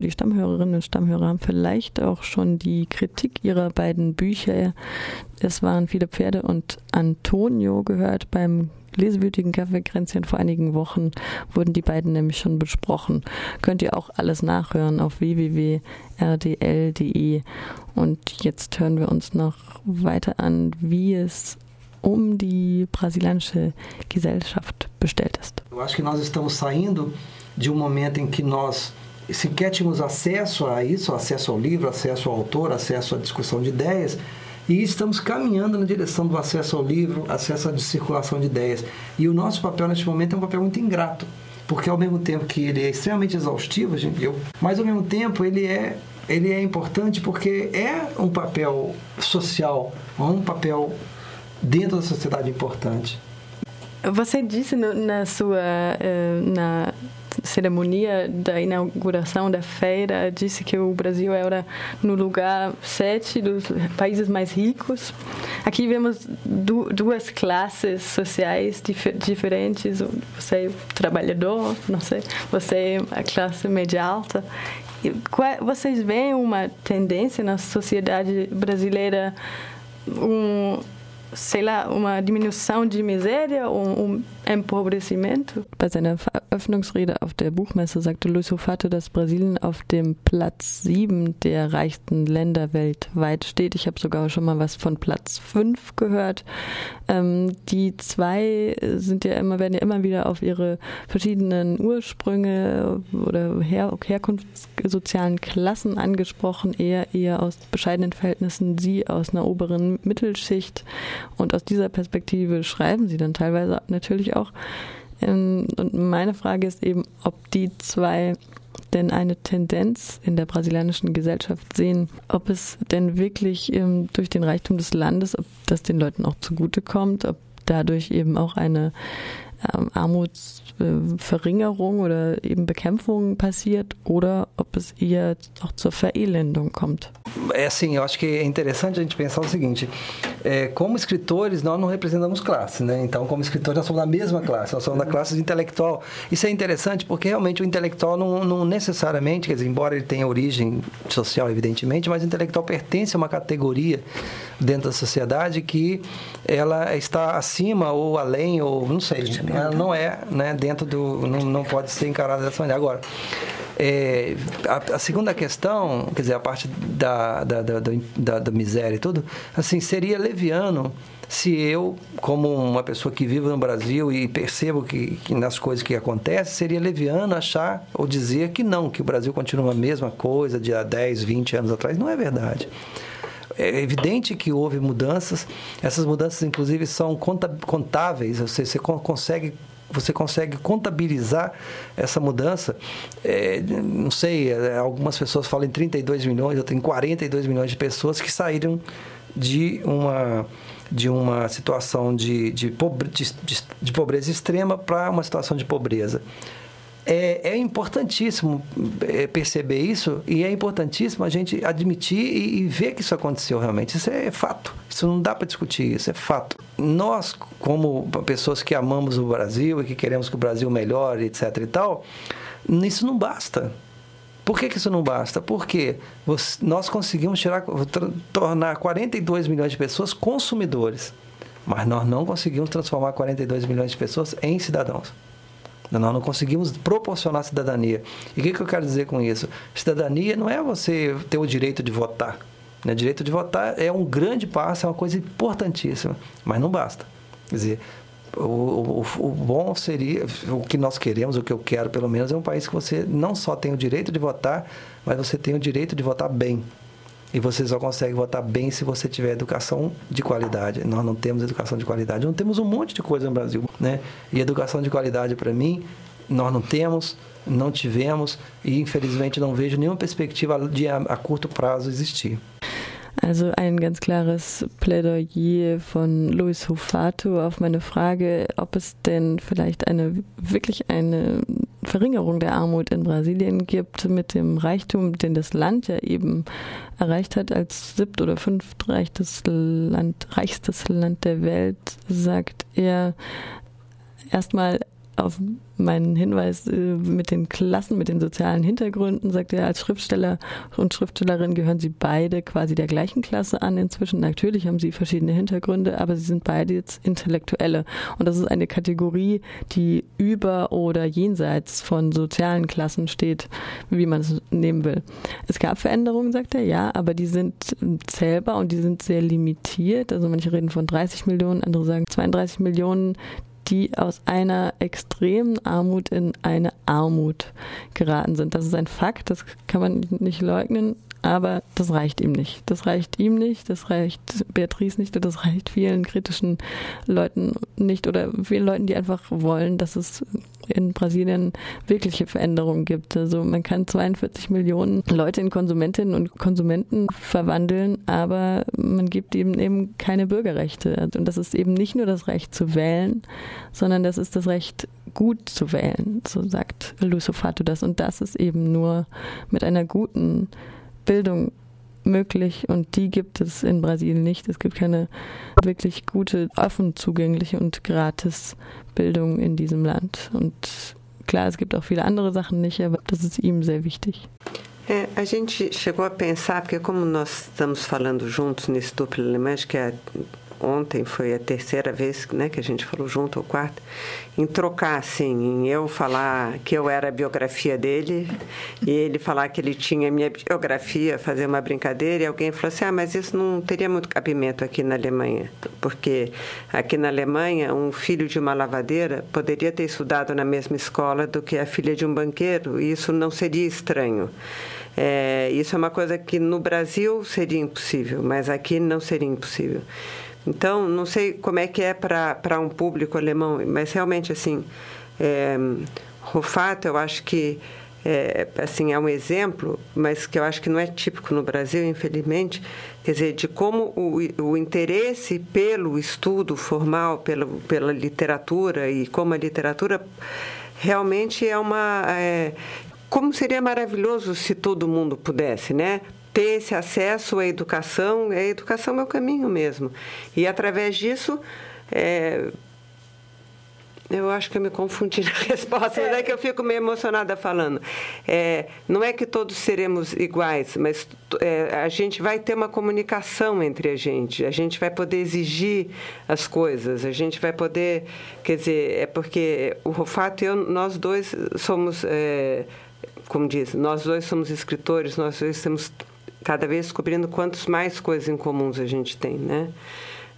Die Stammhörerinnen und Stammhörer haben vielleicht auch schon die Kritik ihrer beiden Bücher Es waren viele Pferde und Antonio gehört. Beim lesewütigen Kaffeekränzchen vor einigen Wochen wurden die beiden nämlich schon besprochen. Könnt ihr auch alles nachhören auf www.rdl.de. Und jetzt hören wir uns noch weiter an, wie es um die brasilianische Gesellschaft bestellt ist. Eu acho que nós estamos saindo de um momento em que nós sequer tínhamos acesso a isso, acesso ao livro, acesso ao autor, acesso à discussão de ideias, e estamos caminhando na direção do acesso ao livro, acesso à circulação de ideias. E o nosso papel neste momento é um papel muito ingrato, porque ao mesmo tempo que ele é extremamente exaustivo, gente, eu, mas ao mesmo tempo ele é ele é importante porque é um papel social, um papel dentro da sociedade importante. Você disse na sua eh, na cerimônia da inauguração da feira disse que o Brasil era no lugar sete dos países mais ricos. Aqui vemos duas classes sociais dif diferentes. Você é trabalhador, não sei, você é a classe média alta. Vocês veem uma tendência na sociedade brasileira um sei lá, uma diminuição de miséria, um, um Empobrecimento? Bei seiner Eröffnungsrede auf der Buchmesse sagte Luis Hofato, dass Brasilien auf dem Platz 7 der reichsten Länder weltweit steht. Ich habe sogar schon mal was von Platz 5 gehört. Ähm, die zwei sind ja immer, werden ja immer wieder auf ihre verschiedenen Ursprünge oder Her herkunftssozialen Klassen angesprochen, eher eher aus bescheidenen Verhältnissen, sie aus einer oberen Mittelschicht. Und aus dieser Perspektive schreiben sie dann teilweise natürlich auch und meine Frage ist eben, ob die zwei denn eine Tendenz in der brasilianischen Gesellschaft sehen, ob es denn wirklich ähm, durch den Reichtum des Landes, ob das den Leuten auch zugutekommt, ob dadurch eben auch eine ähm, Armutsverringerung oder eben Bekämpfung passiert oder ob es eher auch zur Verelendung kommt. É assim, eu acho que é interessante a gente pensar o seguinte: é, como escritores, nós não representamos classe, né? Então, como escritores, nós somos da mesma classe, nós somos da classe de intelectual. Isso é interessante porque realmente o intelectual não, não necessariamente, quer dizer, embora ele tenha origem social, evidentemente, mas o intelectual pertence a uma categoria dentro da sociedade que ela está acima ou além, ou não sei, ela não é né, dentro do. Não, não pode ser encarada dessa maneira. Agora. É, a, a, segunda questão, quer dizer, a parte da, da, da, da, miséria e tudo, assim, seria leviano se eu, como uma pessoa que vive no Brasil e percebo que, que, nas coisas que acontecem, seria leviano achar ou dizer que não, que o Brasil continua a mesma coisa de há 10, 20 anos atrás. Não é verdade é evidente que houve mudanças. Essas mudanças, inclusive, são contáveis. Você, você consegue você consegue contabilizar essa mudança. É, não sei, é, algumas pessoas falam em 32 milhões, eu tenho 42 milhões de pessoas que saíram de uma de uma situação de, de, pobre, de, de pobreza extrema para uma situação de pobreza é, é importantíssimo é, perceber isso e é importantíssimo a gente admitir e, e, ver que isso aconteceu realmente. Isso é fato. Isso não dá para discutir, isso é fato. Nós, como pessoas que amamos o Brasil e que queremos que o Brasil melhore, etc e tal, isso não basta. Por que, que isso não basta? Porque nós conseguimos tirar, tornar 42 milhões de pessoas consumidores, mas nós não conseguimos transformar 42 milhões de pessoas em cidadãos. Nós não conseguimos proporcionar cidadania. E o que, que eu quero dizer com isso? Cidadania não é você ter o direito de votar. Né? Direito de votar é um grande passo, é uma coisa importantíssima, mas não basta. Quer dizer, o, o, o, bom seria, o que nós queremos, o que eu quero pelo menos, é um país que você não só tem o direito de votar, mas você tem o direito de votar bem. E você só consegue votar bem se você tiver educação de qualidade. Nós não temos educação de qualidade. Não temos um monte de coisa no Brasil, né? E educação de qualidade para mim, nós não temos, não tivemos e infelizmente não vejo nenhuma perspectiva de a, curto prazo existir. Also ein ganz klares Plädoyer von Luis Hufato auf meine Frage, ob es denn vielleicht eine wirklich eine Verringerung der Armut in Brasilien gibt mit dem Reichtum, den das Land ja eben erreicht hat als siebt oder fünftreichstes Land, reichstes Land der Welt, sagt er erstmal auf meinen Hinweis äh, mit den Klassen, mit den sozialen Hintergründen, sagt er, als Schriftsteller und Schriftstellerin gehören sie beide quasi der gleichen Klasse an inzwischen. Natürlich haben sie verschiedene Hintergründe, aber sie sind beide jetzt Intellektuelle. Und das ist eine Kategorie, die über oder jenseits von sozialen Klassen steht, wie man es nehmen will. Es gab Veränderungen, sagt er, ja, aber die sind zählbar und die sind sehr limitiert. Also manche reden von 30 Millionen, andere sagen 32 Millionen, die aus einer extremen Armut in eine Armut geraten sind. Das ist ein Fakt, das kann man nicht leugnen. Aber das reicht ihm nicht. Das reicht ihm nicht, das reicht Beatrice nicht und das reicht vielen kritischen Leuten nicht oder vielen Leuten, die einfach wollen, dass es in Brasilien wirkliche Veränderungen gibt. Also man kann 42 Millionen Leute in Konsumentinnen und Konsumenten verwandeln, aber man gibt ihnen eben keine Bürgerrechte. Und das ist eben nicht nur das Recht zu wählen, sondern das ist das Recht, gut zu wählen, so sagt Lucio Fato das. Und das ist eben nur mit einer guten Bildung möglich und die gibt es in Brasilien nicht. Es gibt keine wirklich gute, offen zugängliche und gratis Bildung in diesem Land. Und klar, es gibt auch viele andere Sachen nicht, aber das ist ihm sehr wichtig. É, a gente chegou a pensar, porque como nós estamos falando juntos nesse duplo alemão, que é ontem foi a terceira vez né, que a gente falou junto, ou quarta, em trocar, assim, em eu falar que eu era a biografia dele e ele falar que ele tinha a minha biografia, fazer uma brincadeira, e alguém falou assim, ah, mas isso não teria muito cabimento aqui na Alemanha, porque aqui na Alemanha um filho de uma lavadeira poderia ter estudado na mesma escola do que a filha de um banqueiro, e isso não seria estranho. É, isso é uma coisa que no Brasil seria impossível, mas aqui não seria impossível. Então, não sei como é que é para um público alemão, mas realmente, assim, é, Rufato, eu acho que é, assim, é um exemplo, mas que eu acho que não é típico no Brasil, infelizmente, quer dizer, de como o, o interesse pelo estudo formal, pela, pela literatura e como a literatura realmente é uma... É, como seria maravilhoso se todo mundo pudesse, né? Ter esse acesso à educação, a educação é o caminho mesmo. E através disso, é, eu acho que eu me confundi na resposta, mas é que eu fico meio emocionada falando. É, não é que todos seremos iguais, mas é, a gente vai ter uma comunicação entre a gente, a gente vai poder exigir as coisas, a gente vai poder. Quer dizer, é porque o Rofato e eu, nós dois somos. É, como diz, nós dois somos escritores, nós dois temos cada vez descobrindo quantas mais coisas em comuns a gente tem, né?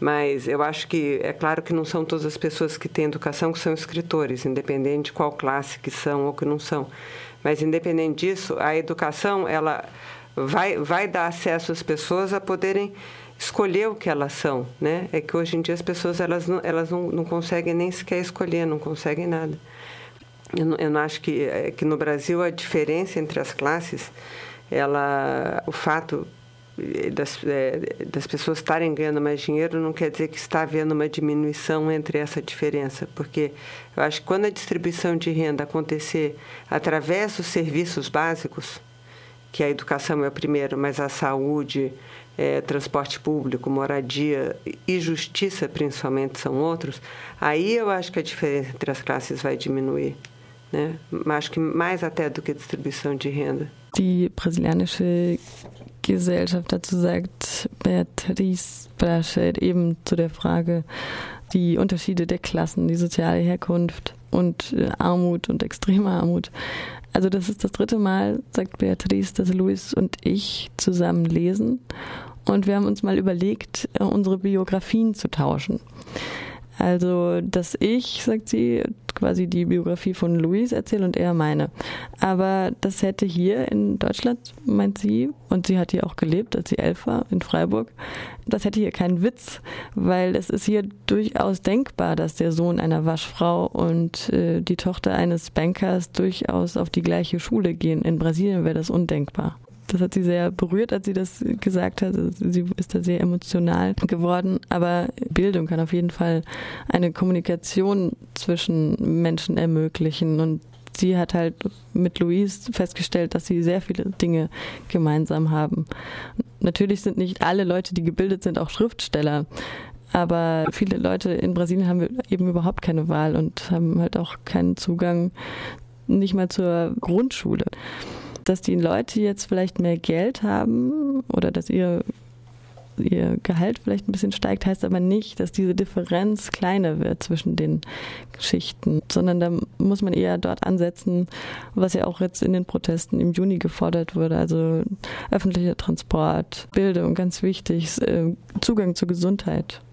Mas eu acho que é claro que não são todas as pessoas que têm educação que são escritores, independente de qual classe que são ou que não são. Mas independente disso, a educação ela vai vai dar acesso às pessoas a poderem escolher o que elas são, né? É que hoje em dia as pessoas elas não, elas não, não conseguem nem sequer escolher, não conseguem nada. Eu não, eu não acho que é, que no Brasil a diferença entre as classes ela, o fato das, é, das pessoas estarem ganhando mais dinheiro não quer dizer que está havendo uma diminuição entre essa diferença, porque eu acho que quando a distribuição de renda acontecer através dos serviços básicos, que a educação é o primeiro, mas a saúde, é, transporte público, moradia e justiça principalmente são outros, aí eu acho que a diferença entre as classes vai diminuir. Né? Acho que mais até do que distribuição de renda. Die brasilianische Gesellschaft dazu sagt Beatrice Brachet eben zu der Frage, die Unterschiede der Klassen, die soziale Herkunft und äh, Armut und extreme Armut. Also das ist das dritte Mal, sagt Beatrice, dass Luis und ich zusammen lesen und wir haben uns mal überlegt, äh, unsere Biografien zu tauschen. Also, dass ich, sagt sie, quasi die Biografie von Louis erzähle und er meine. Aber das hätte hier in Deutschland, meint sie, und sie hat hier auch gelebt, als sie elf war, in Freiburg, das hätte hier keinen Witz, weil es ist hier durchaus denkbar, dass der Sohn einer Waschfrau und äh, die Tochter eines Bankers durchaus auf die gleiche Schule gehen. In Brasilien wäre das undenkbar das hat sie sehr berührt, als sie das gesagt hat. Sie ist da sehr emotional geworden. Aber Bildung kann auf jeden Fall eine Kommunikation zwischen Menschen ermöglichen. Und sie hat halt mit Louise festgestellt, dass sie sehr viele Dinge gemeinsam haben. Natürlich sind nicht alle Leute, die gebildet sind, auch Schriftsteller. Aber viele Leute in Brasilien haben eben überhaupt keine Wahl und haben halt auch keinen Zugang nicht mal zur Grundschule. Dass die Leute jetzt vielleicht mehr Geld haben oder dass ihr ihr Gehalt vielleicht ein bisschen steigt, heißt aber nicht, dass diese Differenz kleiner wird zwischen den Schichten, sondern da muss man eher dort ansetzen, was ja auch jetzt in den Protesten im Juni gefordert wurde, also öffentlicher Transport, Bildung, ganz wichtig, äh, Zugang zur Gesundheit.